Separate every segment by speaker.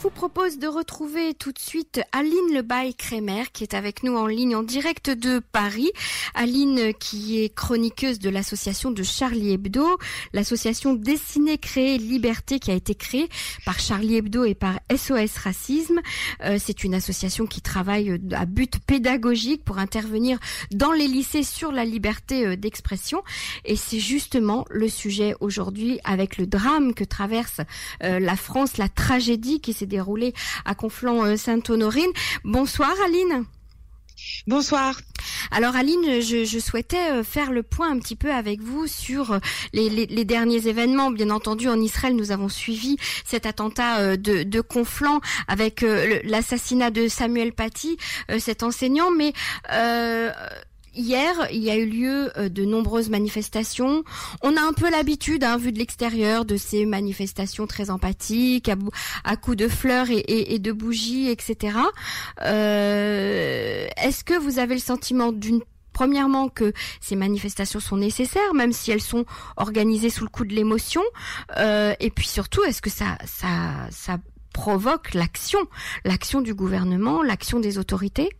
Speaker 1: vous propose de retrouver tout de suite Aline Lebaille-Crémer qui est avec nous en ligne en direct de Paris. Aline qui est chroniqueuse de l'association de Charlie Hebdo, l'association Dessinée, Créer, Liberté qui a été créée par Charlie Hebdo et par SOS Racisme. Euh, c'est une association qui travaille à but pédagogique pour intervenir dans les lycées sur la liberté euh, d'expression. Et c'est justement le sujet aujourd'hui avec le drame que traverse euh, la France, la tragédie qui s'est déroulée à Conflans-Sainte-Honorine. Bonsoir Aline.
Speaker 2: Bonsoir.
Speaker 1: Alors Aline, je, souhaitais euh, faire le point un petit peu avec vous sur euh, les, derniers événements. Bien entendu, en Israël, nous avons suivi cet attentat de, de Conflans avec l'assassinat de Samuel Paty, cet enseignant, mais Hier, il y a eu lieu euh, de nombreuses manifestations. On a un peu l'habitude, hein, vu de l'extérieur, de ces manifestations très empathiques, à, coups de fleurs et, de bougies, etc. Euh, est-ce que vous avez le sentiment d'une Premièrement, que ces manifestations sont nécessaires, même si elles sont organisées sous le coup de l'émotion. Euh, et puis surtout, est-ce que ça, ça, ça provoque l'action, l'action du gouvernement, l'action des autorités?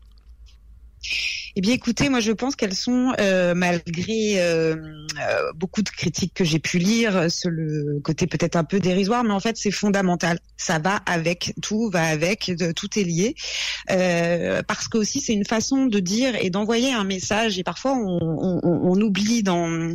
Speaker 2: Eh bien, écoutez, moi, je pense qu'elles sont, euh, malgré euh, euh, beaucoup de critiques que j'ai pu lire, sur le côté peut-être un peu dérisoire, mais en fait, c'est fondamental. Ça va avec, tout va avec, tout est lié, parce que aussi, c'est une façon de dire et d'envoyer un message. Et parfois, on, on, on oublie dans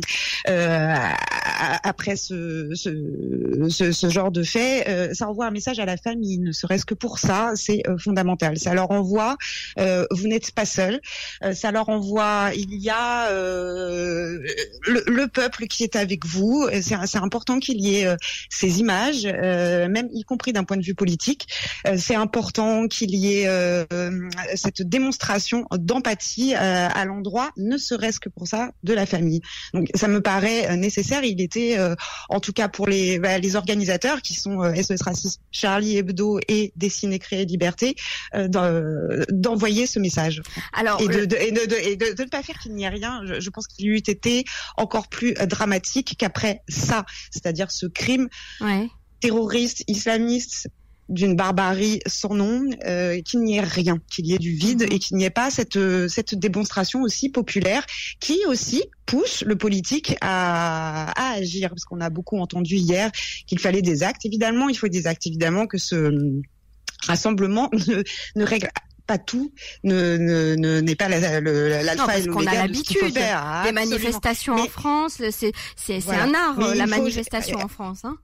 Speaker 2: après ce, ce, ce, genre de fait, ça envoie un message à la famille, ne serait-ce que pour ça, c'est fondamental. Ça leur envoie, vous n'êtes pas seul. Euh, ça leur envoie, il y a euh, le, peuple qui est avec vous. C'est important qu'il y ait euh, ces images, même y compris d'un point de vue politique. c'est important qu'il y ait cette démonstration d'empathie à l'endroit, ne serait-ce que pour ça, de la famille. Donc ça me paraît nécessaire. Il était, en tout cas pour les, bah, les organisateurs qui sont SOS Racisme, Charlie Hebdo et Dessiner, Créer, Liberté, d'envoyer ce message. Alors, et de, et de, ne pas faire qu'il n'y ait rien, je, pense qu'il eût été encore plus euh, dramatique qu'après ça, c'est-à-dire ce crime terroriste, islamiste, d'une barbarie sans nom, euh, qu'il n'y ait rien, qu'il y ait du vide mhm. et qu'il n'y ait pas cette euh, cette démonstration aussi populaire qui aussi pousse le politique à, à agir parce qu'on a beaucoup entendu hier qu'il fallait des actes. Évidemment, il faut des actes. Évidemment que ce rassemblement ne, ne règle pas tout ne n'est ne, pas l'alpha
Speaker 1: la, et l'oméga. a l'habitude des manifestations en France. C'est c'est un art la manifestation en France. Hein.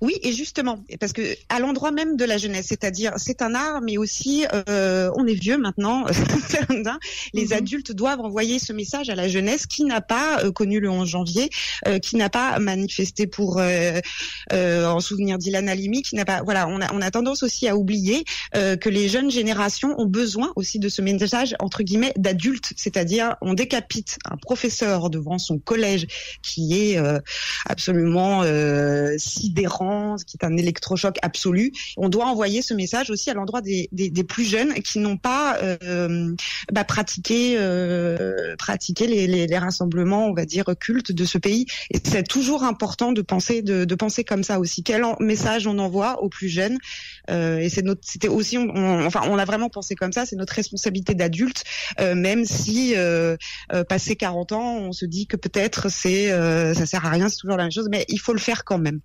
Speaker 2: Oui, et justement, parce que à l'endroit même de la jeunesse, c'est-à-dire c'est un art, mais aussi euh, on est vieux maintenant. les mhm. adultes doivent envoyer ce message à la jeunesse qui n'a pas euh, connu le 11 janvier, euh, qui n'a pas manifesté pour en souvenir d'Ilan Halimi, qui n'a pas. Voilà, on a, on a tendance aussi à oublier que les jeunes générations ont besoin aussi de ce message entre guillemets d'adultes, c'est-à-dire on décapite un professeur devant son collège qui est absolument sidérant qui est un électrochoc absolu. On doit envoyer ce message aussi à l'endroit des, plus jeunes qui n'ont pas euh, bah, pratiqué, euh, les, rassemblements, on va dire, cultes de ce pays. Et c'est toujours important de penser, comme ça aussi. Quel message on envoie aux plus jeunes euh, Et c'est c'était aussi, enfin, on a vraiment pensé comme ça. C'est notre responsabilité d'adulte, même si passé 40 ans, on se dit que peut-être c'est, ça sert à rien, c'est toujours la même chose, mais il faut le faire quand même.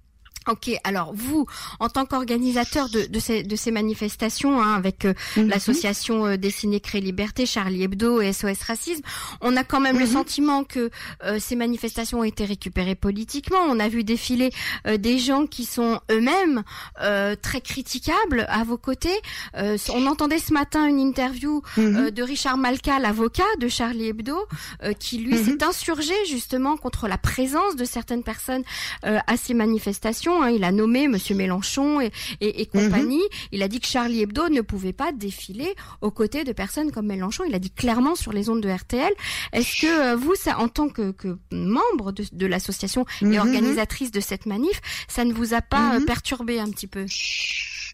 Speaker 1: Ok, alors vous, en tant qu'organisateur de, de, ces, de ces manifestations, hein, avec euh, mhm. l'association euh, Dessiner, Créer, Liberté, Charlie Hebdo et SOS Racisme, on a quand même le mhm. sentiment que euh, ces manifestations ont été récupérées politiquement. On a vu défiler des gens qui sont eux-mêmes très critiquables à vos côtés. on entendait ce matin une interview mhm. de Richard Malka, l'avocat de Charlie Hebdo, qui lui s'est insurgé justement contre la présence de certaines personnes à ces manifestations Hein. il a nommé Monsieur Mélenchon et, et, compagnie. Mhm. Il a dit que Charlie Hebdo ne pouvait pas défiler aux côtés de personnes comme Mélenchon. Il a dit clairement sur les ondes de RTL. Est-ce que euh, vous, ça, en tant que, que membre de, de l'association et mhm. organisatrice de cette manif, ça ne vous a pas euh, mhm. perturbé un petit peu?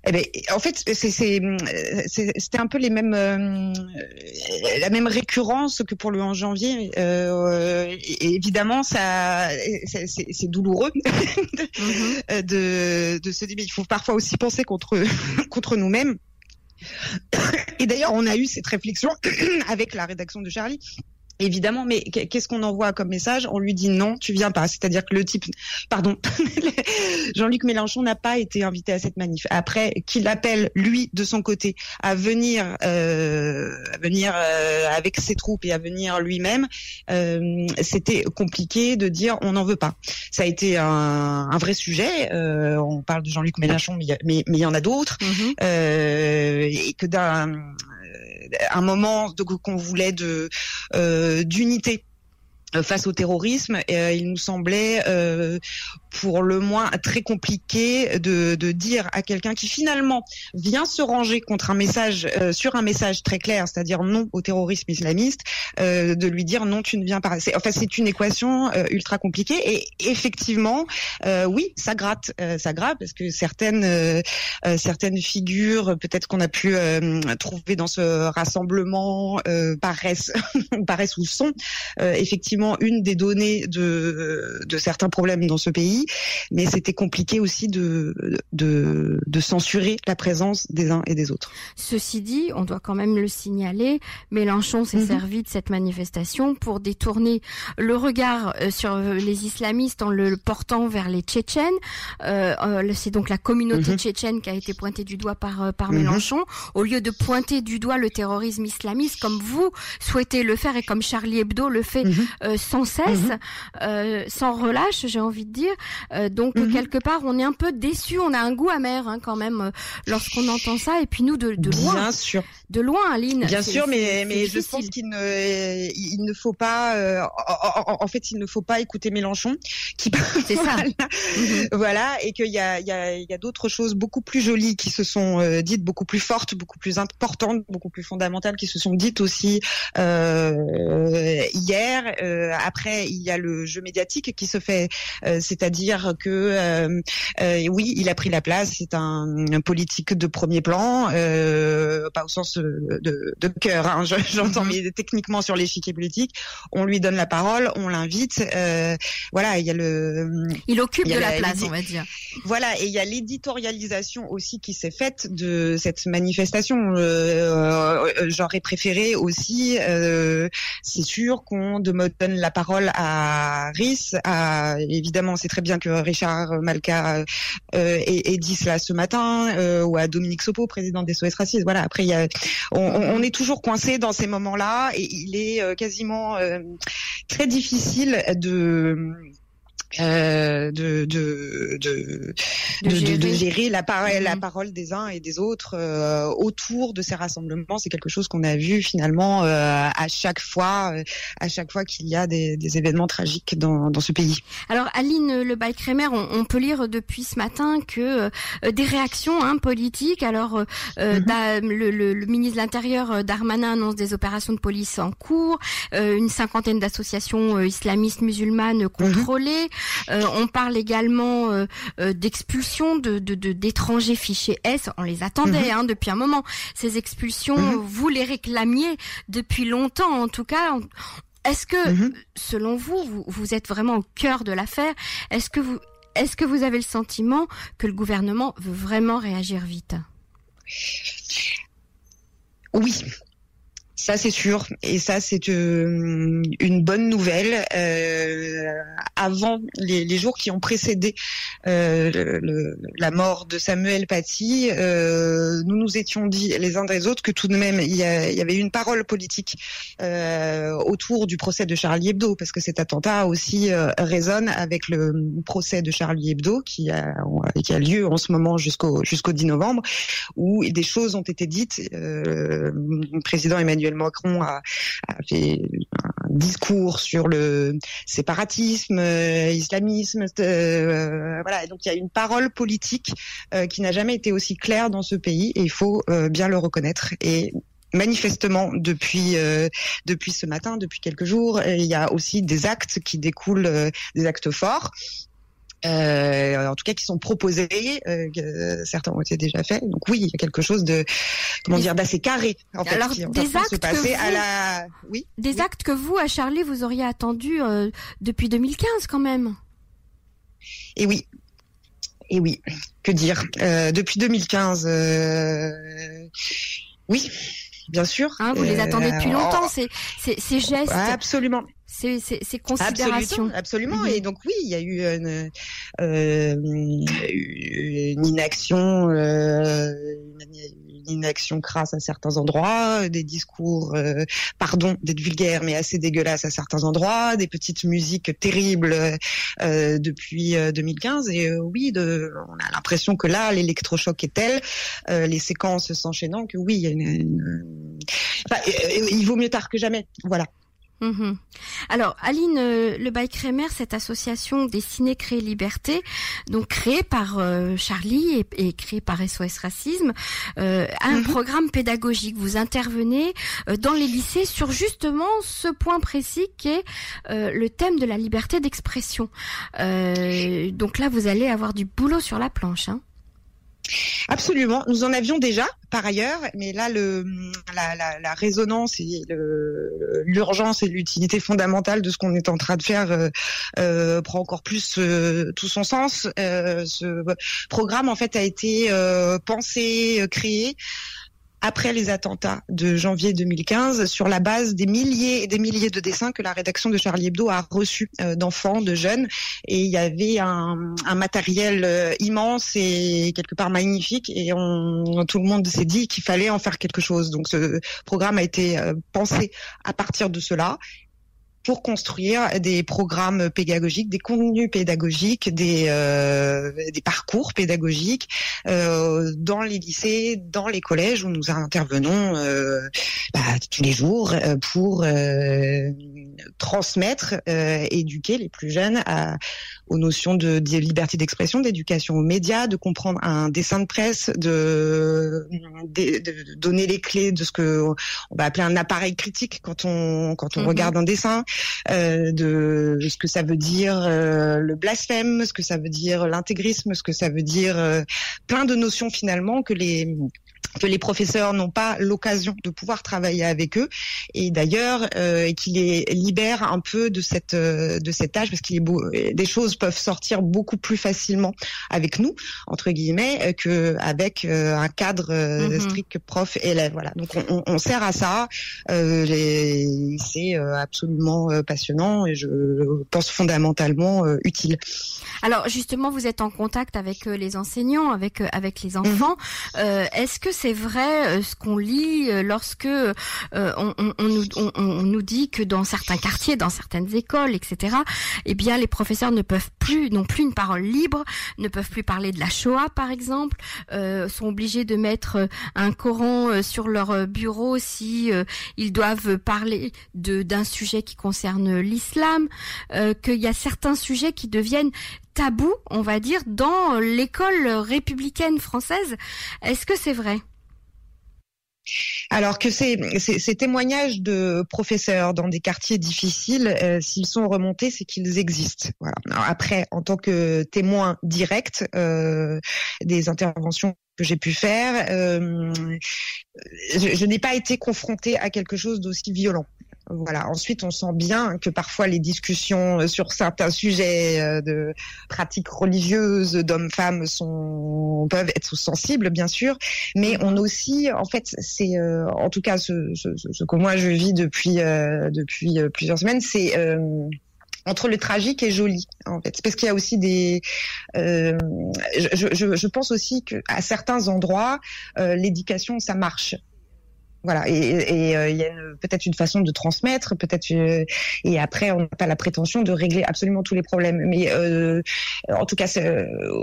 Speaker 2: Eh ben, en fait, c'était un peu les mêmes, euh, la même récurrence que pour le 11 janvier. Euh, évidemment, ça, c'est douloureux mm-hmm. de, de se dire, mais il faut parfois aussi penser contre contre nous-mêmes. Et d'ailleurs, on a eu cette réflexion avec la rédaction de Charlie Évidemment, mais qu'est-ce qu'on envoie comme message? On lui dit non, tu viens pas. C'est-à-dire que le type, pardon, Jean-Luc Mélenchon n'a pas été invité à cette manif. Après, qu'il appelle lui de son côté à venir, euh, à venir euh, avec ses troupes et à venir lui-même, euh, c'était compliqué de dire on n'en veut pas. Ça a été un, un vrai sujet. Euh, on parle de Jean-Luc Mélenchon, mais il y, y, en a d'autres, mm-hmm. euh, et que d'un un moment qu'on voulait de euh, d'unité euh, face au terrorisme, euh, il nous semblait euh, pour le moins très compliqué de, de dire à quelqu'un qui finalement vient se ranger contre un message sur un message très clair, c'est-à-dire non au terrorisme islamiste, de lui dire non tu ne viens pas. Enfin c'est une équation ultra compliquée et effectivement oui ça gratte, ça gratte parce que certaines certaines figures peut-être qu'on a pu trouver dans ce rassemblement paraissent paraissent ou sont effectivement une des données de, de certains problèmes dans ce pays, mais c'était compliqué aussi de, de, de censurer la présence des uns et des autres.
Speaker 1: Ceci dit, on doit quand même le signaler, Mélenchon s'est mhm. servi de cette manifestation pour détourner le regard euh, sur les islamistes en le portant vers les Tchétchènes. Euh, euh, c'est donc la communauté mhm. tchétchène qui a été pointée du doigt par, par mhm. Mélenchon, au lieu de pointer du doigt le terrorisme islamiste comme vous souhaitez le faire et comme Charlie Hebdo le fait sans cesse, euh, sans relâche, j'ai envie de dire. Euh, donc mhm. quelque part, on est un peu déçu, on a un goût amer hein, quand même euh, lorsqu'on entend ça. Et puis nous, de, de loin,
Speaker 2: bien sûr,
Speaker 1: de loin, Aline.
Speaker 2: Bien sûr, mais mais je pense qu'il ne il ne faut pas, en, fait, il ne faut pas écouter Mélenchon, qui
Speaker 1: c'est ça.
Speaker 2: Mhm. voilà, et qu'il y a il y a il y a d'autres choses beaucoup plus jolies qui se sont dites, beaucoup plus fortes, beaucoup plus importantes, beaucoup plus fondamentales, qui se sont dites aussi hier après, il y a le jeu médiatique qui se fait, euh, c'est-à-dire que euh, euh, oui, il a pris la place. C'est un, politique de premier plan, pas au sens de, de cœur. Hein, J'entends, mhm. mais techniquement sur l'échiquier politique, on lui donne la parole, on l'invite. voilà, il y a le.
Speaker 1: Il occupe de la, place, on va dire.
Speaker 2: Voilà, et il y a l'éditorialisation aussi qui s'est faite de cette manifestation. J'aurais préféré aussi, c'est sûr, qu'on donne la parole à RIS. À, évidemment, c'est très bien que Richard Malka euh, ait, dit cela ce matin, euh, ou à Dominique Sopo, président des SOS Racistes. Voilà. Après, y a, on, on, est toujours coincé dans ces moments-là, et il est euh, quasiment très difficile de euh, de, de, de, de, gérer. la, parole la mm-hmm. parole des uns et des autres euh, autour de ces rassemblements. C'est quelque chose qu'on a vu finalement euh, à chaque fois, euh, à chaque fois qu'il y a des, des événements tragiques dans, dans, ce pays.
Speaker 1: Alors Aline Le Balcrémer, on, on, peut lire depuis ce matin que des réactions hein, politiques. Alors mm-hmm. le, le, le, ministre de l'Intérieur Darmanin annonce des opérations de police en cours, une cinquantaine d'associations islamistes musulmanes mm-hmm. contrôlées. Euh, on parle également euh, euh, d'expulsion de, d'étrangers fichés S. On les attendait mhm. hein, depuis un moment. Ces expulsions, mhm. vous les réclamiez depuis longtemps, en tout cas. Est-ce que, mhm. selon vous, vous, vous, êtes vraiment au cœur de l'affaire? Est-ce que vous, est-ce que vous avez le sentiment que le gouvernement veut vraiment réagir vite?
Speaker 2: Oui, ça c'est sûr, et ça c'est euh, une bonne nouvelle. Euh, avant les, jours qui ont précédé euh, la mort de Samuel Paty, euh, nous nous étions dit les uns des autres que tout de même il y, a, il y avait une parole politique euh, autour du procès de Charlie Hebdo, parce que cet attentat aussi résonne avec le procès de Charlie Hebdo qui a, qui a lieu en ce moment jusqu'au jusqu'au 10 novembre, où des choses ont été dites. le président Emmanuel Emmanuel Macron a, fait un discours sur le séparatisme, euh, islamisme, euh, voilà. Et donc il y a une parole politique euh, qui n'a jamais été aussi claire dans ce pays et il faut bien le reconnaître. Et manifestement depuis depuis ce matin, depuis quelques jours, il y a aussi des actes qui découlent des actes forts euh, en tout cas qui sont proposés, euh, certains ont été déjà faits. Donc oui, il y a quelque chose de comment dire d'assez carré
Speaker 1: en fait. Alors des actes que vous,
Speaker 2: à la oui
Speaker 1: des actes que vous à Charlie vous auriez attendu euh, depuis 2015 quand même.
Speaker 2: Et oui. Et oui, que dire? Euh, Depuis 2015, oui, bien sûr.
Speaker 1: Hein, vous les attendez depuis longtemps, ces, ces, ces gestes.
Speaker 2: Absolument
Speaker 1: ces, ces, ces considérations.
Speaker 2: Absolument, mhm. Et donc oui, il y a eu une, euh, une inaction, euh, une inaction crasse à certains endroits, des discours, euh, pardon d'être vulgaire, mais assez dégueulasses à certains endroits, des petites musiques terribles euh, depuis 2015. Euh, Et euh, oui, de, on a l'impression que là, l'électrochoc est tel, les séquences s'enchaînant, que oui, il y a une, il vaut mieux tard que jamais. Voilà.
Speaker 1: Mhm. Alors, Aline euh, Le Bail Crémer, cette association Destinée Créer Liberté, donc créée par euh, Charlie et, créée par SOS Racisme, euh, a un mhm. programme pédagogique. Vous intervenez dans les lycées sur justement ce point précis qui est le thème de la liberté d'expression. donc là, vous allez avoir du boulot sur la planche. Hein.
Speaker 2: Absolument, nous en avions déjà par ailleurs, mais là le la, la, la résonance et l'urgence et l'utilité fondamentale de ce qu'on est en train de faire euh, euh prend encore plus euh, tout son sens. Ce programme en fait a été pensé, créé après les attentats de janvier 2015 sur la base des milliers et des milliers de dessins que la rédaction de Charlie Hebdo a reçus euh, d'enfants, de jeunes. Et il y avait un, matériel euh, immense et quelque part magnifique. Et on, tout le monde s'est dit qu'il fallait en faire quelque chose. Donc ce programme a été euh, pensé à partir de cela pour construire des programmes pédagogiques, des contenus pédagogiques, des, euh, des parcours pédagogiques euh, dans les lycées, dans les collèges où nous intervenons euh, bah, tous les jours euh, pour euh, transmettre, euh, éduquer les plus jeunes à, aux notions de, de liberté d'expression, d'éducation aux médias, de comprendre un dessin de presse, de, de, de, donner les clés de ce que on va appeler un appareil critique quand on quand on mhm. regarde un dessin, euh, de ce que ça veut dire euh, le blasphème, ce que ça veut dire l'intégrisme, ce que ça veut dire euh, plein de notions finalement que les que les professeurs n'ont pas l'occasion de pouvoir travailler avec eux. Et d'ailleurs euh, qui les libère un peu de cette euh, de cet âge parce qu'il est des choses peuvent sortir beaucoup plus facilement avec nous entre guillemets euh, que avec euh, un cadre mm-hmm. strict prof élève. Voilà. Donc on, on, sert à ça. C'est absolument passionnant et je pense fondamentalement utile.
Speaker 1: Alors justement vous êtes en contact avec les enseignants avec avec les enfants. Mm-hmm. est-ce que c'est vrai euh, ce qu'on lit euh, lorsque euh, on, nous, dit que dans certains quartiers, dans certaines écoles, etc., eh bien les professeurs ne peuvent plus, n'ont plus une parole libre, ne peuvent plus parler de la Shoah par exemple, sont obligés de mettre un Coran sur leur bureau si ils doivent parler d'un sujet qui concerne l'islam, qu'il y a certains sujets qui deviennent tabous, on va dire, dans l'école républicaine française. Est-ce que c'est vrai?
Speaker 2: Alors que ces, témoignages de professeurs dans des quartiers difficiles, euh, s'ils sont remontés, c'est qu'ils existent. Voilà. après, en tant que témoin direct euh, des interventions que j'ai pu faire, euh, je, je n'ai pas été confrontée à quelque chose d'aussi violent. Voilà. Ensuite, on sent bien que parfois les discussions euh, sur certains sujets euh, de pratiques religieuses d'hommes-femmes sont peuvent être sensibles, bien sûr, mais on aussi, en fait, c'est euh, en tout cas ce, ce, ce, que moi je vis depuis depuis plusieurs semaines, c'est entre le tragique et joli en fait. Parce qu'il y a aussi des euh, je, je, je, pense aussi que à certains endroits l'éducation ça marche voilà, et, euh, il y a peut-être une façon de transmettre, peut-être euh, et après on n'a pas la prétention de régler absolument tous les problèmes. Mais euh, en tout cas,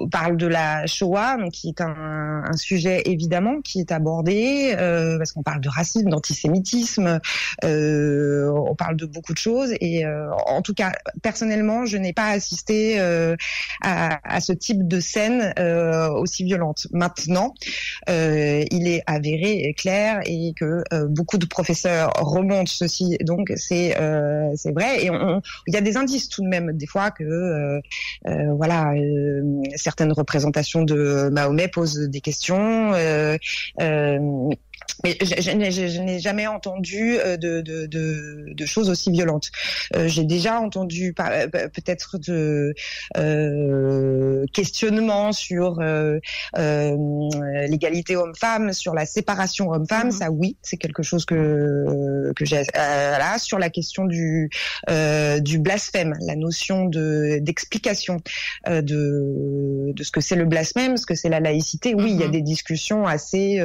Speaker 2: on parle de la Shoah, donc qui est un, sujet évidemment qui est abordé parce qu'on parle de racisme, d'antisémitisme, on parle de beaucoup de choses. Et en tout cas, personnellement, je n'ai pas assisté à, à, ce type de scène aussi violente. Maintenant, il est avéré, clair, et que que beaucoup de professeurs remontent ceci, donc c'est c'est vrai. Et il y a des indices tout de même des fois que voilà certaines représentations de Mahomet posent des questions. Mais je, n'ai jamais entendu euh, de, de, de, de, choses aussi violentes. Euh, J'ai déjà entendu euh, peut-être de euh, questionnements sur euh, l'égalité homme-femme, sur la séparation homme-femme. Mhm. Ça, oui, c'est quelque chose que que j'ai. là, sur la question du du blasphème, la notion de d'explication de de ce que c'est le blasphème, ce que c'est la laïcité. Oui, il y a mhm. des discussions assez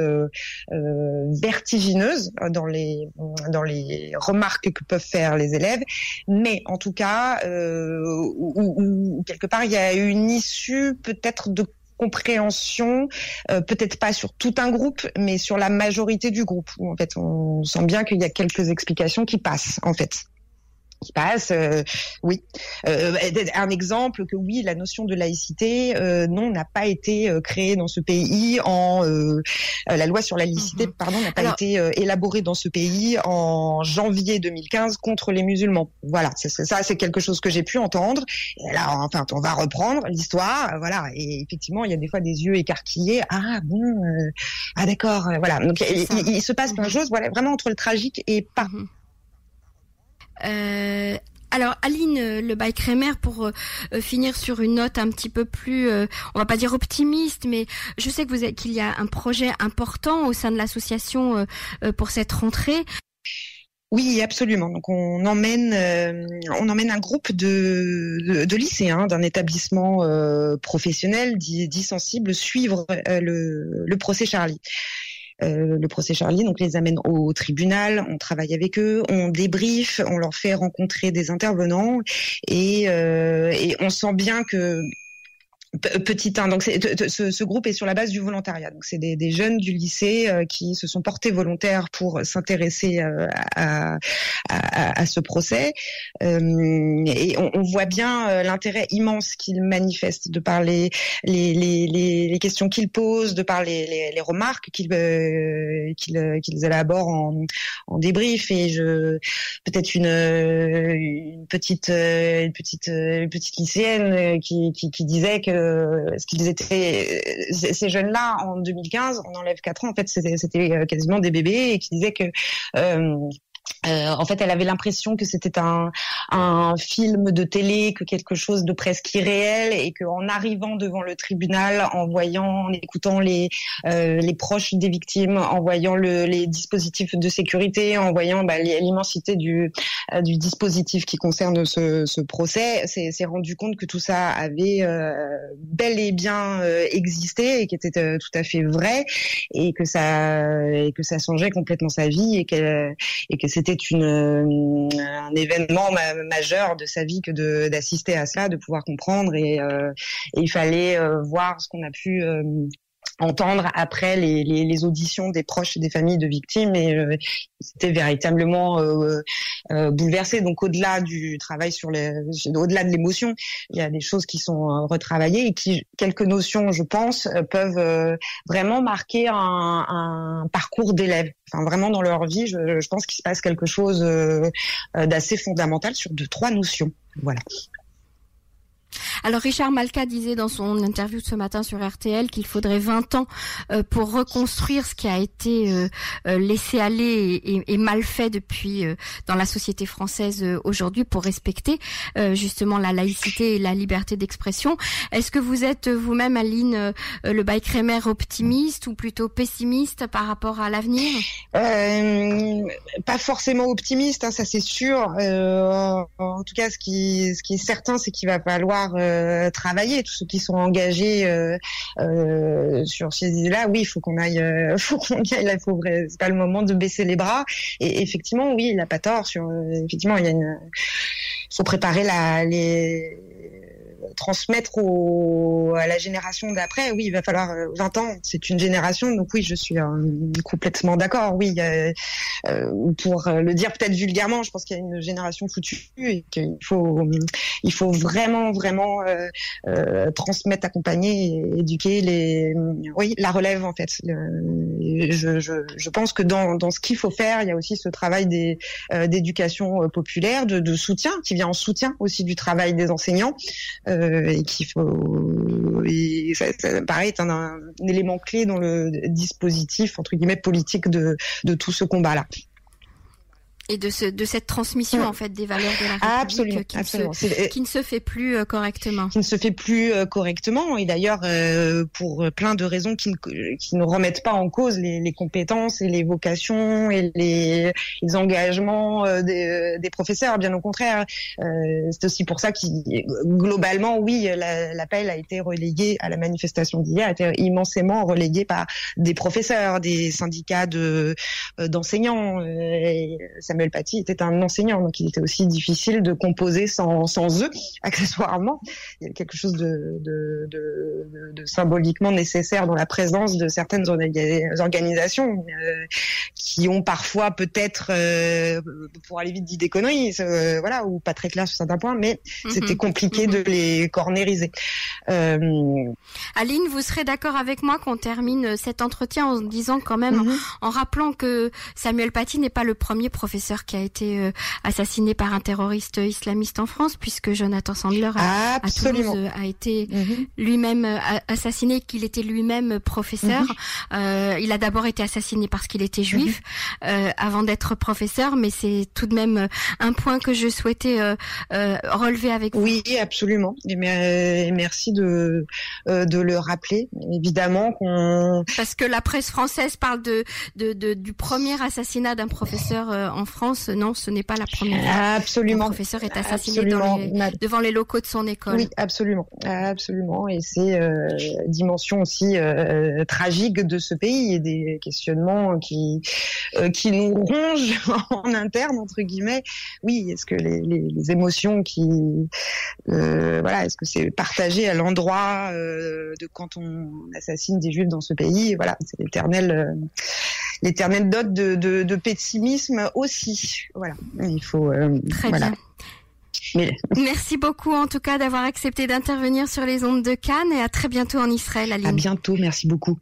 Speaker 2: vertigineuse dans les dans les remarques que peuvent faire les élèves, mais en tout cas, euh, où, quelque part il y a une issue peut-être de compréhension, euh, peut-être pas sur tout un groupe, mais sur la majorité du groupe. Où en fait, on sent bien qu'il y a quelques explications qui passent en fait qui passe. Euh, oui, euh, un exemple que oui, la notion de laïcité, euh, non, n'a pas été créée dans ce pays en la loi sur la laïcité, mhm. pardon, n'a pas été élaborée dans ce pays en janvier 2015 contre les musulmans. Voilà, c'est ça, c'est quelque chose que j'ai pu entendre. Et là, enfin, on va reprendre l'histoire, voilà. Et effectivement, il y a des fois des yeux écarquillés. Ah bon, ah d'accord, voilà. Donc il, se passe plein de mhm. choses, voilà, vraiment entre le tragique et pas. Mhm.
Speaker 1: Euh, alors Aline euh, Le Crémer, pour euh, finir sur une note un petit peu plus, on va pas dire optimiste, mais je sais que vous qu'il y a un projet important au sein de l'association pour cette rentrée.
Speaker 2: Oui, absolument. Donc on emmène, on emmène un groupe de, de, lycéens d'un établissement professionnel dit, dit, sensible suivre le, le procès Charlie. Euh, le procès Charlie, donc les amène au tribunal, on travaille avec eux, on débrief, on leur fait rencontrer des intervenants et, euh, et on sent bien que Petit 1, donc ce, ce, groupe est sur la base du volontariat. Donc c'est des, des, jeunes du lycée euh, qui se sont portés volontaires pour s'intéresser euh, à, à, à, ce procès. Euh, et on, on, voit bien euh, l'intérêt immense qu'ils manifestent de par les, les, les, les questions qu'ils posent, de par les, les remarques qu'ils qu'ils qu'ils élaborent en, en débrief. Et je peut-être une, une petite une petite une petite lycéenne qui, qui, qui disait que ce qu'ils étaient ces jeunes-là en 2015, on enlève quatre ans, en fait c'était euh, quasiment des bébés et qui disaient que euh, en fait, elle avait l'impression que c'était un, un, film de télé, que quelque chose de presque irréel, et qu'en arrivant devant le tribunal, en voyant, en écoutant les, euh, les proches des victimes, en voyant le, les dispositifs de sécurité, en voyant bah, l'immensité du, euh, du dispositif qui concerne ce, ce procès, s'est rendu compte que tout ça avait euh, bel et bien euh, existé et qui était tout à fait vrai, et que ça et que ça changeait complètement sa vie et que et que c'était une euh, un événement majeur de sa vie que d'assister à cela, de pouvoir comprendre et, euh, il fallait euh, voir ce qu'on a pu entendre après les, les, les, auditions des proches et des familles de victimes et euh, c'était véritablement euh, euh, bouleversé. Donc au-delà du travail sur les, au-delà de l'émotion, il y a des choses qui sont euh, retravaillées et qui quelques notions, je pense, peuvent vraiment marquer un, un parcours d'élèves. Enfin vraiment dans leur vie, je, je pense qu'il se passe quelque chose d'assez fondamental sur deux trois notions. Voilà.
Speaker 1: Alors Richard Malka disait dans son interview de ce matin sur RTL qu'il faudrait 20 ans euh, pour reconstruire ce qui a été euh, euh, laissé aller et, mal fait depuis dans la société française aujourd'hui pour respecter justement la laïcité et la liberté d'expression. Est-ce que vous êtes vous-même, Aline Le Baïkremer, optimiste ou plutôt pessimiste par rapport à l'avenir?
Speaker 2: Pas forcément optimiste, hein, ça c'est sûr. en tout cas, ce qui, ce qui est certain, c'est qu'il va falloir euh, travailler. Tous ceux qui sont engagés euh, euh, sur ces idées-là, oui, il faut qu'on aille, faut qu'on y aille. faut c'est pas le moment de baisser les bras. Et effectivement, oui, il n'a pas tort. Sur effectivement, il y a une, faut préparer la les transmettre au, à la génération d'après, oui, il va falloir 20 ans. C'est une génération, donc oui, je suis complètement d'accord. Oui, pour le dire peut-être vulgairement, je pense qu'il y a une génération foutue et qu'il faut, il faut vraiment, vraiment transmettre, accompagner, éduquer les, oui, la relève en fait. je, je, je pense que dans, dans ce qu'il faut faire, il y a aussi ce travail d'éducation populaire, de, de soutien qui vient en soutien aussi du travail des enseignants euh, et qu'il faut et ça, ça paraît être un, élément clé dans le dispositif entre guillemets politique de, de tout ce combat là
Speaker 1: et de, ce, de cette transmission en fait des valeurs de la République
Speaker 2: absolument,
Speaker 1: qui,
Speaker 2: absolument.
Speaker 1: Ne se, qui, Ne se, fait plus euh, correctement.
Speaker 2: Qui ne se fait plus euh, correctement et d'ailleurs euh, pour plein de raisons qui ne, qui ne remettent pas en cause les, les compétences et les vocations et les, les engagements euh, des, des, professeurs. Bien au contraire, euh, c'est aussi pour ça que globalement, oui, l'appel la a été relégué à la manifestation d'hier, a été immensément relégué par des professeurs, des syndicats de d'enseignants. ça Samuel Paty était un enseignant, donc il était aussi difficile de composer sans, sans eux, accessoirement. Il y a quelque chose de, de, de, de symboliquement nécessaire dans la présence de certaines organisations euh, qui ont parfois peut-être, euh, pour aller vite, dit des conneries, euh, voilà, ou pas très clair sur certains points, mais c'était compliqué de les cornériser.
Speaker 1: Aline, vous serez d'accord avec moi qu'on termine cet entretien en disant quand même, mm -hmm. en rappelant que Samuel Paty n'est pas le premier professeur qui a été euh, assassiné par un terroriste islamiste en France, puisque Jonathan Sandler a, à Toulouse, euh, a été -hmm. lui-même euh, assassiné, qu'il était lui-même professeur. -hmm. il a d'abord été assassiné parce qu'il était juif, -hmm. avant d'être professeur, mais c'est tout de même un point que je souhaitais relever avec vous.
Speaker 2: Oui, absolument. Et merci de, de le rappeler. Évidemment qu'on...
Speaker 1: Parce que la presse française parle de, de, de du premier assassinat d'un professeur en France France, non, ce n'est pas la première fois.
Speaker 2: Absolument.
Speaker 1: Le professeur est assassiné les, devant les locaux de son école.
Speaker 2: Oui, absolument, absolument. Et c'est euh, dimension aussi euh, tragique de ce pays et des questionnements qui euh, qui nous rongent en interne entre guillemets. Oui, est-ce que les, les, les émotions qui euh, voilà, est-ce que c'est partagé à l'endroit de quand on assassine des juifs dans ce pays? Voilà, c'est l'éternel l'éternelle dot de, de, de, pessimisme aussi. Voilà, il faut. Euh,
Speaker 1: Très
Speaker 2: voilà.
Speaker 1: bien. Mais... Merci beaucoup en tout cas d'avoir accepté d'intervenir sur les ondes de Cannes et à très bientôt en Israël. Aline.
Speaker 2: À bientôt, merci beaucoup.